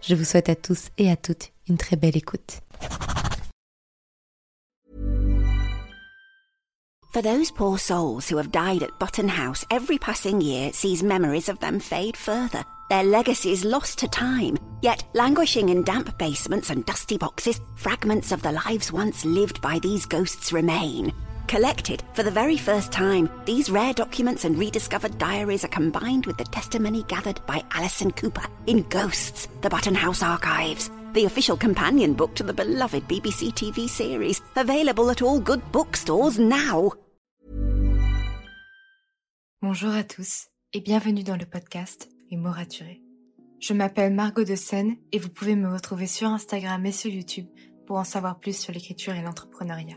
Je vous souhaite à tous et à toutes une très belle écoute. For those poor souls who have died at Button House, every passing year sees memories of them fade further, their legacies lost to time. Yet, languishing in damp basements and dusty boxes, fragments of the lives once lived by these ghosts remain. Collected for the very first time, these rare documents and rediscovered diaries are combined with the testimony gathered by Alison Cooper in Ghosts, the Button House Archives, the official companion book to the beloved BBC TV series, available at all good bookstores now. Bonjour à tous et bienvenue dans le podcast Les mots. Je m'appelle Margot de Seine et vous pouvez me retrouver sur Instagram et sur YouTube pour en savoir plus sur l'écriture et l'entrepreneuriat.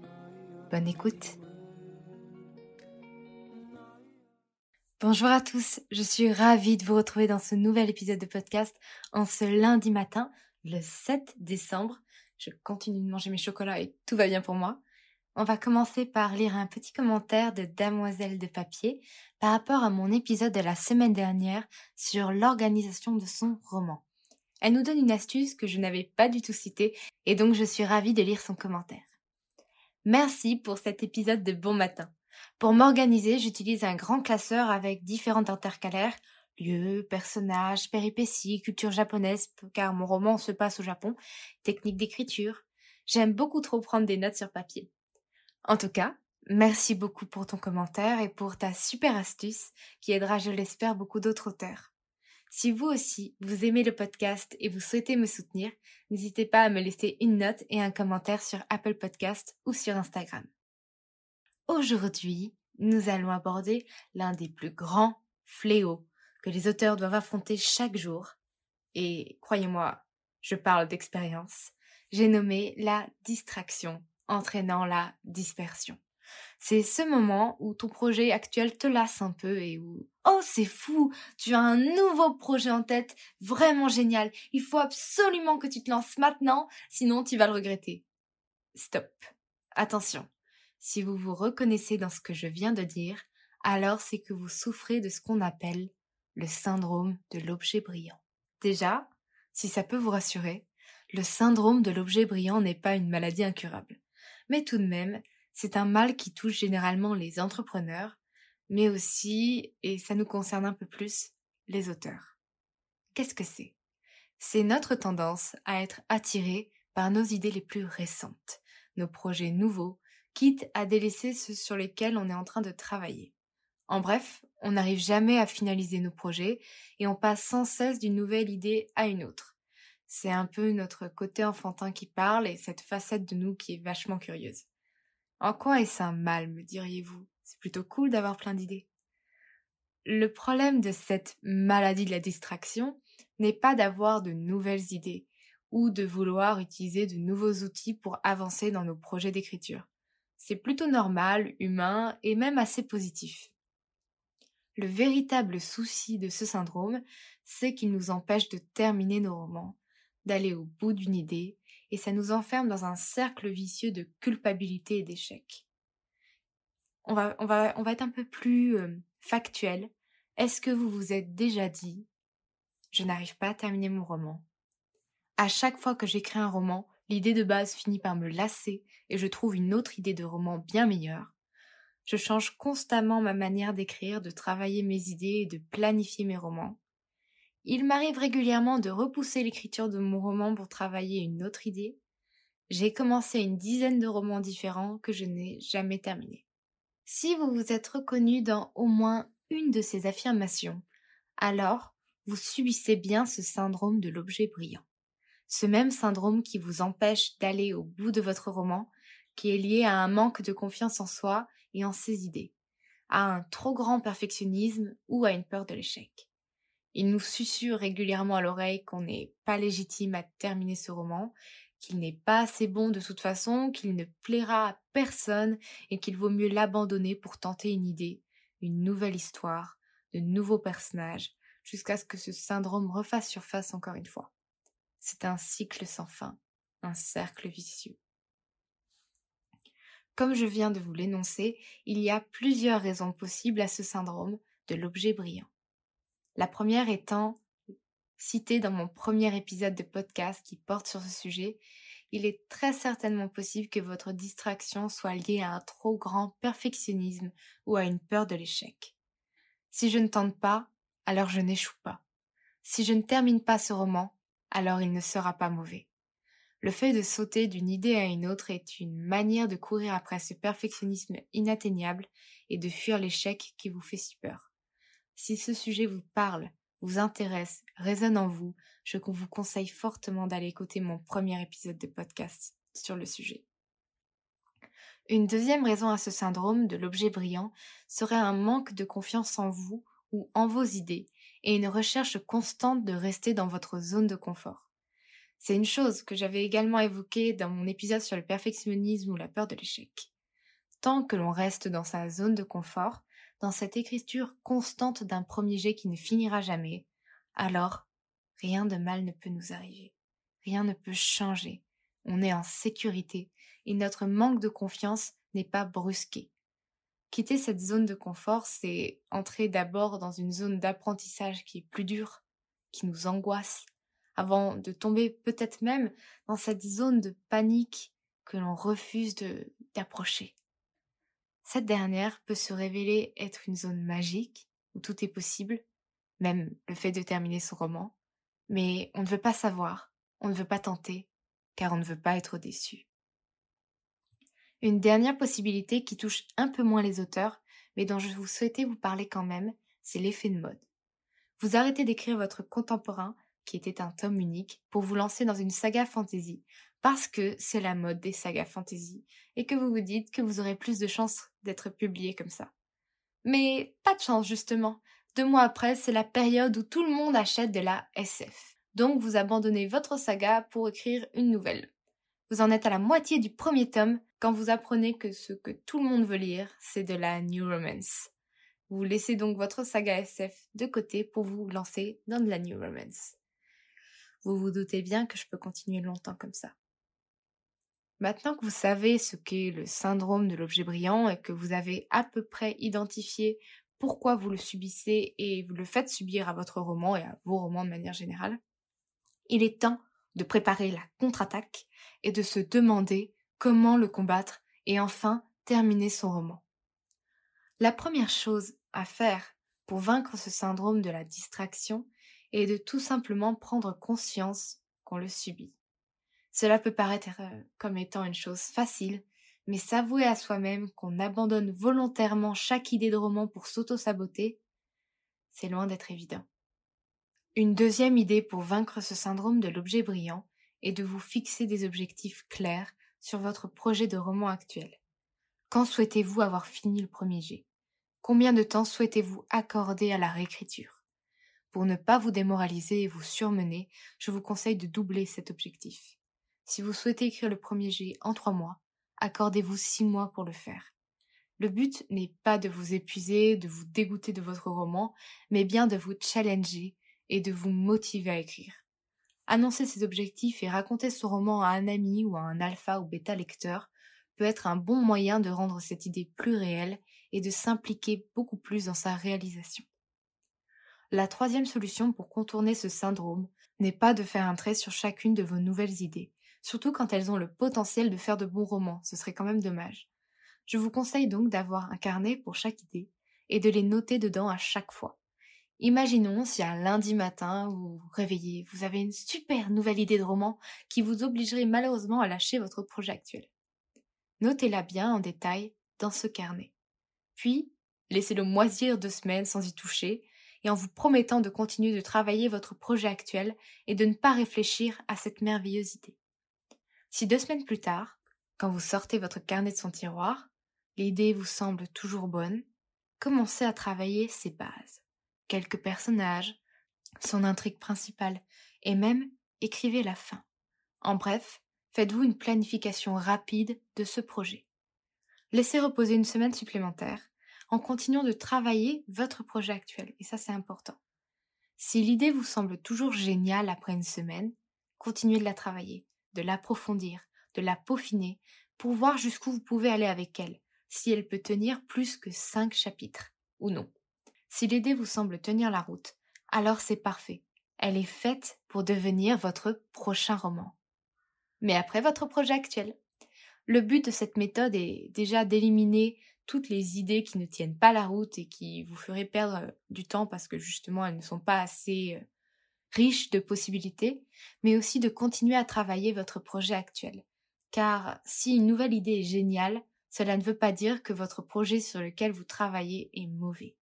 Bonne écoute. Bonjour à tous, je suis ravie de vous retrouver dans ce nouvel épisode de podcast en ce lundi matin, le 7 décembre. Je continue de manger mes chocolats et tout va bien pour moi. On va commencer par lire un petit commentaire de Damoiselle de Papier par rapport à mon épisode de la semaine dernière sur l'organisation de son roman. Elle nous donne une astuce que je n'avais pas du tout citée et donc je suis ravie de lire son commentaire. Merci pour cet épisode de bon matin. Pour m'organiser, j'utilise un grand classeur avec différentes intercalaires, lieux, personnages, péripéties, culture japonaise, car mon roman se passe au Japon, technique d'écriture. J'aime beaucoup trop prendre des notes sur papier. En tout cas, merci beaucoup pour ton commentaire et pour ta super astuce qui aidera, je l'espère, beaucoup d'autres auteurs. Si vous aussi, vous aimez le podcast et vous souhaitez me soutenir, n'hésitez pas à me laisser une note et un commentaire sur Apple Podcast ou sur Instagram. Aujourd'hui, nous allons aborder l'un des plus grands fléaux que les auteurs doivent affronter chaque jour. Et croyez-moi, je parle d'expérience. J'ai nommé la distraction entraînant la dispersion. C'est ce moment où ton projet actuel te lasse un peu et où Oh, c'est fou, tu as un nouveau projet en tête, vraiment génial. Il faut absolument que tu te lances maintenant, sinon tu vas le regretter. Stop. Attention. Si vous vous reconnaissez dans ce que je viens de dire, alors c'est que vous souffrez de ce qu'on appelle le syndrome de l'objet brillant. Déjà, si ça peut vous rassurer, le syndrome de l'objet brillant n'est pas une maladie incurable. Mais tout de même, c'est un mal qui touche généralement les entrepreneurs, mais aussi, et ça nous concerne un peu plus, les auteurs. Qu'est-ce que c'est? C'est notre tendance à être attirés par nos idées les plus récentes, nos projets nouveaux, quitte à délaisser ceux sur lesquels on est en train de travailler. En bref, on n'arrive jamais à finaliser nos projets et on passe sans cesse d'une nouvelle idée à une autre. C'est un peu notre côté enfantin qui parle et cette facette de nous qui est vachement curieuse. En quoi est-ce un mal, me diriez-vous? C'est plutôt cool d'avoir plein d'idées. Le problème de cette maladie de la distraction n'est pas d'avoir de nouvelles idées ou de vouloir utiliser de nouveaux outils pour avancer dans nos projets d'écriture. C'est plutôt normal, humain et même assez positif. Le véritable souci de ce syndrome, c'est qu'il nous empêche de terminer nos romans, d'aller au bout d'une idée et ça nous enferme dans un cercle vicieux de culpabilité et d'échec. On va, on, va, on va être un peu plus euh, factuel. Est-ce que vous vous êtes déjà dit je n'arrive pas à terminer mon roman À chaque fois que j'écris un roman, l'idée de base finit par me lasser et je trouve une autre idée de roman bien meilleure. Je change constamment ma manière d'écrire, de travailler mes idées et de planifier mes romans. Il m'arrive régulièrement de repousser l'écriture de mon roman pour travailler une autre idée. J'ai commencé une dizaine de romans différents que je n'ai jamais terminés. Si vous vous êtes reconnu dans au moins une de ces affirmations, alors vous subissez bien ce syndrome de l'objet brillant. Ce même syndrome qui vous empêche d'aller au bout de votre roman, qui est lié à un manque de confiance en soi et en ses idées, à un trop grand perfectionnisme ou à une peur de l'échec. Il nous susurre régulièrement à l'oreille qu'on n'est pas légitime à terminer ce roman, qu'il n'est pas assez bon de toute façon, qu'il ne plaira à personne et qu'il vaut mieux l'abandonner pour tenter une idée, une nouvelle histoire, de nouveaux personnages, jusqu'à ce que ce syndrome refasse surface encore une fois. C'est un cycle sans fin, un cercle vicieux. Comme je viens de vous l'énoncer, il y a plusieurs raisons possibles à ce syndrome de l'objet brillant. La première étant citée dans mon premier épisode de podcast qui porte sur ce sujet, il est très certainement possible que votre distraction soit liée à un trop grand perfectionnisme ou à une peur de l'échec. Si je ne tente pas, alors je n'échoue pas. Si je ne termine pas ce roman, alors il ne sera pas mauvais. Le fait de sauter d'une idée à une autre est une manière de courir après ce perfectionnisme inatteignable et de fuir l'échec qui vous fait si peur. Si ce sujet vous parle, vous intéresse, résonne en vous, je vous conseille fortement d'aller écouter mon premier épisode de podcast sur le sujet. Une deuxième raison à ce syndrome de l'objet brillant serait un manque de confiance en vous ou en vos idées et une recherche constante de rester dans votre zone de confort. C'est une chose que j'avais également évoquée dans mon épisode sur le perfectionnisme ou la peur de l'échec. Tant que l'on reste dans sa zone de confort, dans cette écriture constante d'un premier jet qui ne finira jamais, alors rien de mal ne peut nous arriver. Rien ne peut changer. On est en sécurité et notre manque de confiance n'est pas brusqué. Quitter cette zone de confort, c'est entrer d'abord dans une zone d'apprentissage qui est plus dure, qui nous angoisse, avant de tomber peut-être même dans cette zone de panique que l'on refuse d'approcher. Cette dernière peut se révéler être une zone magique où tout est possible, même le fait de terminer son roman, mais on ne veut pas savoir, on ne veut pas tenter, car on ne veut pas être déçu. Une dernière possibilité qui touche un peu moins les auteurs, mais dont je vous souhaitais vous parler quand même, c'est l'effet de mode. Vous arrêtez d'écrire votre contemporain, qui était un tome unique, pour vous lancer dans une saga fantasy, parce que c'est la mode des sagas fantasy et que vous vous dites que vous aurez plus de chances d'être publié comme ça. Mais pas de chance justement. Deux mois après, c'est la période où tout le monde achète de la SF. Donc vous abandonnez votre saga pour écrire une nouvelle. Vous en êtes à la moitié du premier tome quand vous apprenez que ce que tout le monde veut lire, c'est de la New Romance. Vous laissez donc votre saga SF de côté pour vous lancer dans de la New Romance. Vous vous doutez bien que je peux continuer longtemps comme ça. Maintenant que vous savez ce qu'est le syndrome de l'objet brillant et que vous avez à peu près identifié pourquoi vous le subissez et vous le faites subir à votre roman et à vos romans de manière générale, il est temps de préparer la contre-attaque et de se demander comment le combattre et enfin terminer son roman. La première chose à faire pour vaincre ce syndrome de la distraction est de tout simplement prendre conscience qu'on le subit. Cela peut paraître euh, comme étant une chose facile, mais s'avouer à soi-même qu'on abandonne volontairement chaque idée de roman pour s'auto-saboter, c'est loin d'être évident. Une deuxième idée pour vaincre ce syndrome de l'objet brillant est de vous fixer des objectifs clairs sur votre projet de roman actuel. Quand souhaitez-vous avoir fini le premier jet? Combien de temps souhaitez-vous accorder à la réécriture? Pour ne pas vous démoraliser et vous surmener, je vous conseille de doubler cet objectif. Si vous souhaitez écrire le premier jet en trois mois, accordez-vous six mois pour le faire. Le but n'est pas de vous épuiser, de vous dégoûter de votre roman, mais bien de vous challenger et de vous motiver à écrire. Annoncer ses objectifs et raconter son roman à un ami ou à un alpha ou bêta lecteur peut être un bon moyen de rendre cette idée plus réelle et de s'impliquer beaucoup plus dans sa réalisation. La troisième solution pour contourner ce syndrome n'est pas de faire un trait sur chacune de vos nouvelles idées, surtout quand elles ont le potentiel de faire de bons romans, ce serait quand même dommage. Je vous conseille donc d'avoir un carnet pour chaque idée et de les noter dedans à chaque fois. Imaginons si un lundi matin vous réveillez, vous avez une super nouvelle idée de roman qui vous obligerait malheureusement à lâcher votre projet actuel. Notez-la bien en détail dans ce carnet. Puis, laissez-le moisir deux semaines sans y toucher et en vous promettant de continuer de travailler votre projet actuel et de ne pas réfléchir à cette merveilleuse idée. Si deux semaines plus tard, quand vous sortez votre carnet de son tiroir, l'idée vous semble toujours bonne, commencez à travailler ses bases, quelques personnages, son intrigue principale, et même écrivez la fin. En bref, faites-vous une planification rapide de ce projet. Laissez reposer une semaine supplémentaire en continuant de travailler votre projet actuel. Et ça, c'est important. Si l'idée vous semble toujours géniale après une semaine, continuez de la travailler, de l'approfondir, de la peaufiner pour voir jusqu'où vous pouvez aller avec elle, si elle peut tenir plus que cinq chapitres ou non. Si l'idée vous semble tenir la route, alors c'est parfait. Elle est faite pour devenir votre prochain roman. Mais après votre projet actuel. Le but de cette méthode est déjà d'éliminer toutes les idées qui ne tiennent pas la route et qui vous feraient perdre du temps parce que justement elles ne sont pas assez riches de possibilités, mais aussi de continuer à travailler votre projet actuel. Car si une nouvelle idée est géniale, cela ne veut pas dire que votre projet sur lequel vous travaillez est mauvais.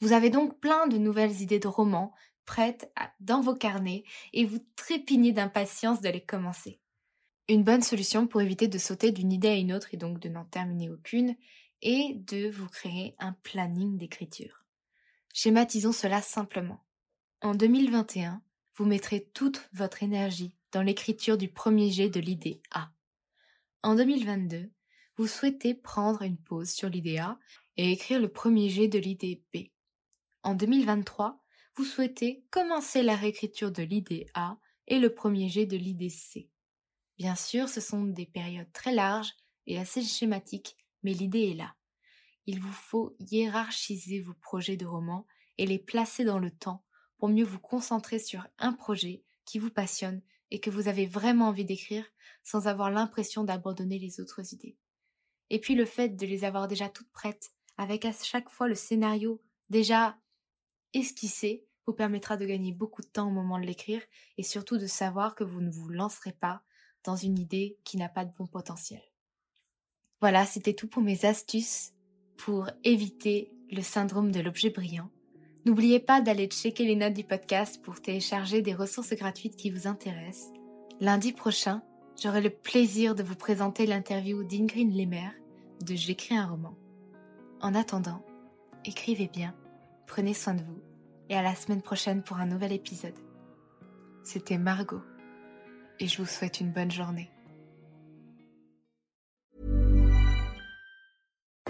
Vous avez donc plein de nouvelles idées de romans prêtes dans vos carnets et vous trépignez d'impatience de les commencer. Une bonne solution pour éviter de sauter d'une idée à une autre et donc de n'en terminer aucune est de vous créer un planning d'écriture. Schématisons cela simplement. En 2021, vous mettrez toute votre énergie dans l'écriture du premier jet de l'idée A. En 2022, vous souhaitez prendre une pause sur l'idée A et écrire le premier jet de l'idée B. En 2023, vous souhaitez commencer la réécriture de l'idée A et le premier jet de l'idée C. Bien sûr, ce sont des périodes très larges et assez schématiques, mais l'idée est là. Il vous faut hiérarchiser vos projets de roman et les placer dans le temps mieux vous concentrer sur un projet qui vous passionne et que vous avez vraiment envie d'écrire sans avoir l'impression d'abandonner les autres idées. Et puis le fait de les avoir déjà toutes prêtes, avec à chaque fois le scénario déjà esquissé, vous permettra de gagner beaucoup de temps au moment de l'écrire et surtout de savoir que vous ne vous lancerez pas dans une idée qui n'a pas de bon potentiel. Voilà, c'était tout pour mes astuces pour éviter le syndrome de l'objet brillant. N'oubliez pas d'aller checker les notes du podcast pour télécharger des ressources gratuites qui vous intéressent. Lundi prochain, j'aurai le plaisir de vous présenter l'interview d'Ingrid Lemaire de J'écris un roman. En attendant, écrivez bien, prenez soin de vous et à la semaine prochaine pour un nouvel épisode. C'était Margot et je vous souhaite une bonne journée.